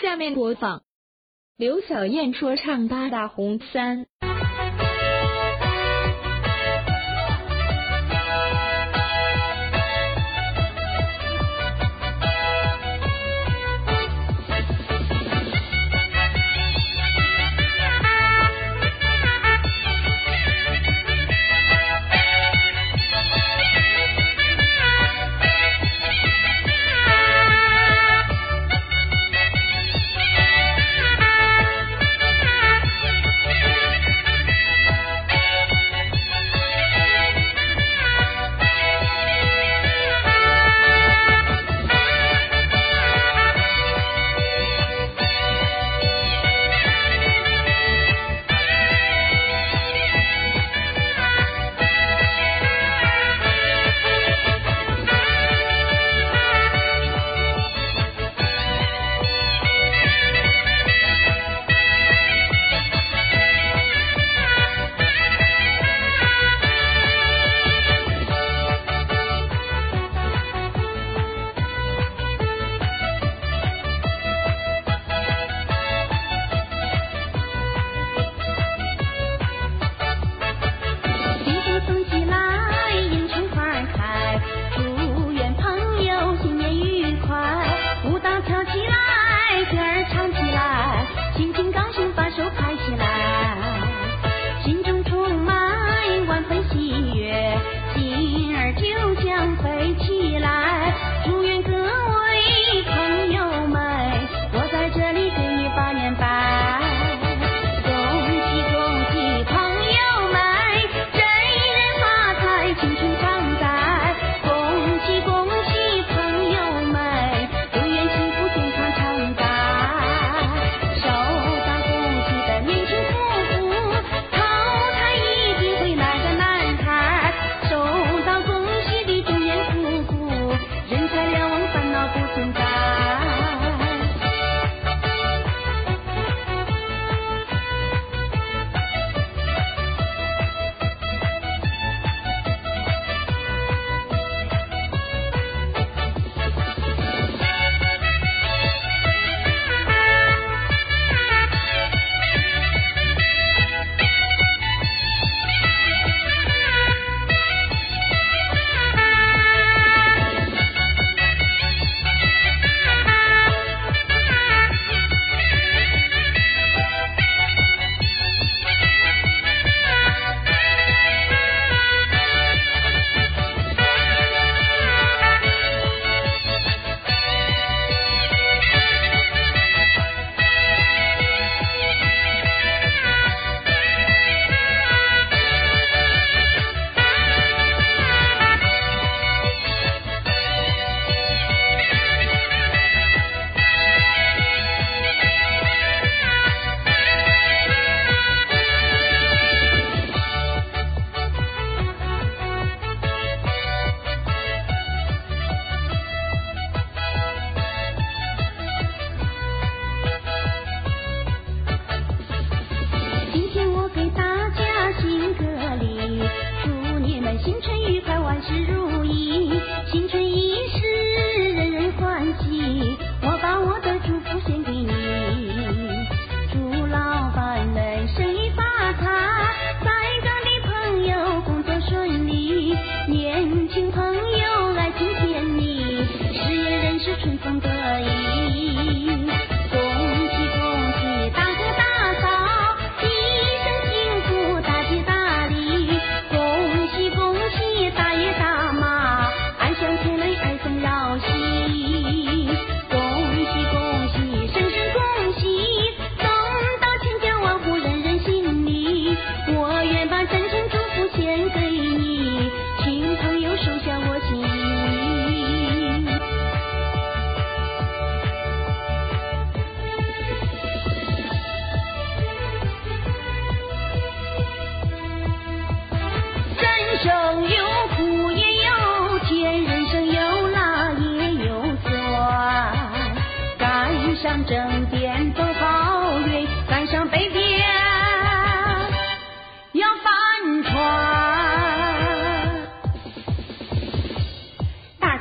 下面播放刘小燕说唱《八大红三》。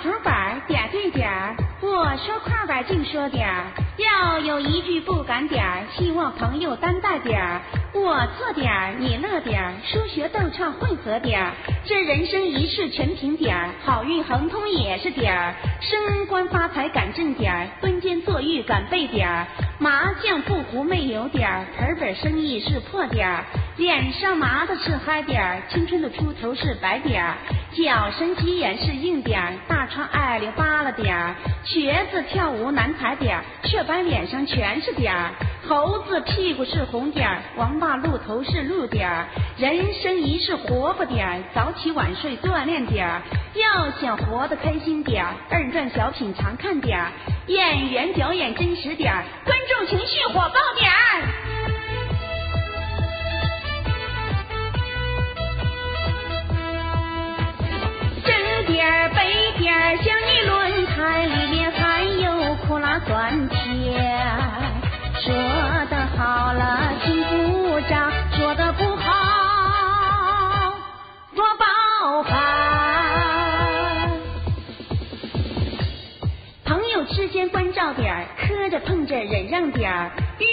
竹板点对点，我说快板净说点，要有一句不敢点，希望朋友担待点。我错点，你乐点儿，数学逗唱混合点。这人生一世全凭点，好运亨通也是点。升官发财敢挣点，蹲监坐狱敢背点。麻将不胡没有点儿，盆本生意是破点儿。脸上麻的是嗨点儿，青春的出头是白点儿。脚伸鸡眼是硬点儿，大穿爱溜扒了点儿。瘸子跳舞难踩点儿，雀斑脸上全是点儿。猴子屁股是红点儿，王八露头是绿点儿。人生一世活不点儿，早起晚睡锻炼点儿。要想活得开心点儿，二转小品常看点儿。演员表演真实点儿，观众情绪火爆点儿。正点儿背点儿，像你轮胎里面还有苦辣酸点儿，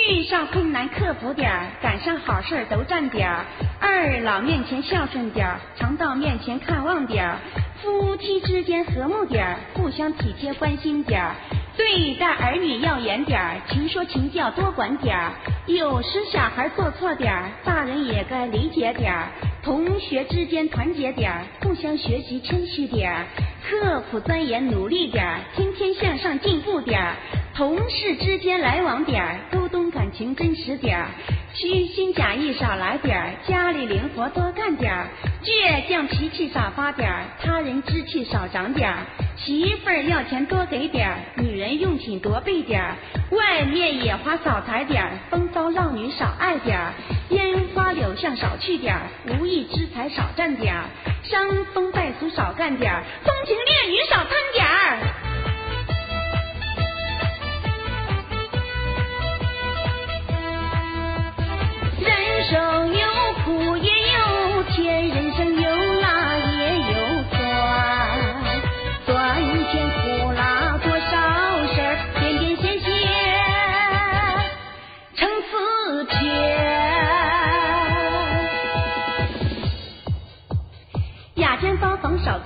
遇上困难克服点儿，赶上好事儿都占点儿。二老面前孝顺点儿，常到面前看望点儿。夫妻之间和睦点儿，互相体贴关心点儿。对待儿女要严点儿，情说勤教多管点儿。有时小孩做错点儿，大人也该理解点儿。同学之间团结点，互相学习谦虚点儿。刻苦钻研努力点儿，天天向上进步点儿。同事之间来往点儿，沟通感情真实点儿。虚心假意少来点儿，家里灵活多干点儿。倔强脾气少发点儿，他人志气少长点儿。媳妇儿要钱多给点儿，女人用品多备点儿。外面野花少采点儿，风骚浪女少爱点儿。烟花柳巷少去点儿，无义之财少占点儿。伤风败俗少干点儿，风情烈女少贪点儿。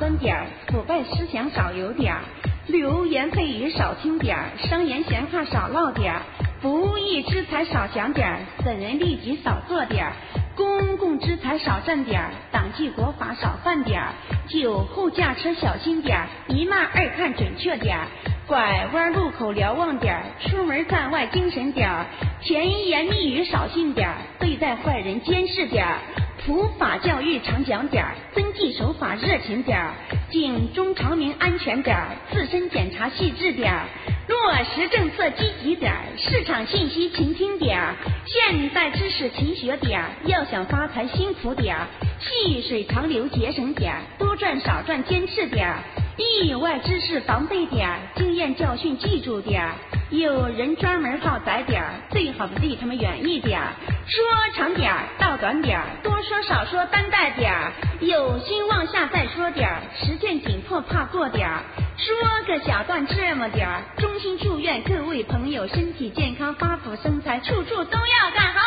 包房少钻点儿，腐败思想少有点儿。流言蜚语少听点儿，商言闲话少唠点儿。不义之财少想点儿，损人利己少做点儿。公共之财少占点儿，党纪国法少犯点儿。酒后驾车小心点儿，一慢二看准确点儿。拐弯路口瞭望点儿，出门在外精神点儿。甜言蜜语少信点儿，对待坏人监视点儿。普法教育常讲点儿，纪守法热情点儿。警钟长鸣安全点儿，自身检查细致点儿。落实政策积极点儿，市场信息勤听点儿。现代知识勤学点儿，要想发财辛苦点儿。细水长流节省点儿，多赚少赚坚持点儿。意外之事防备点儿，经验教训记住点儿。有人专门好宰点儿，最好的离他们远一点儿。说长点儿，道短点儿，多说少说担待点儿。有心往下再说点儿，时见紧迫怕过点儿。说个小段这么点儿，衷心祝愿各位朋友身体健康，发福生财，处处都要干好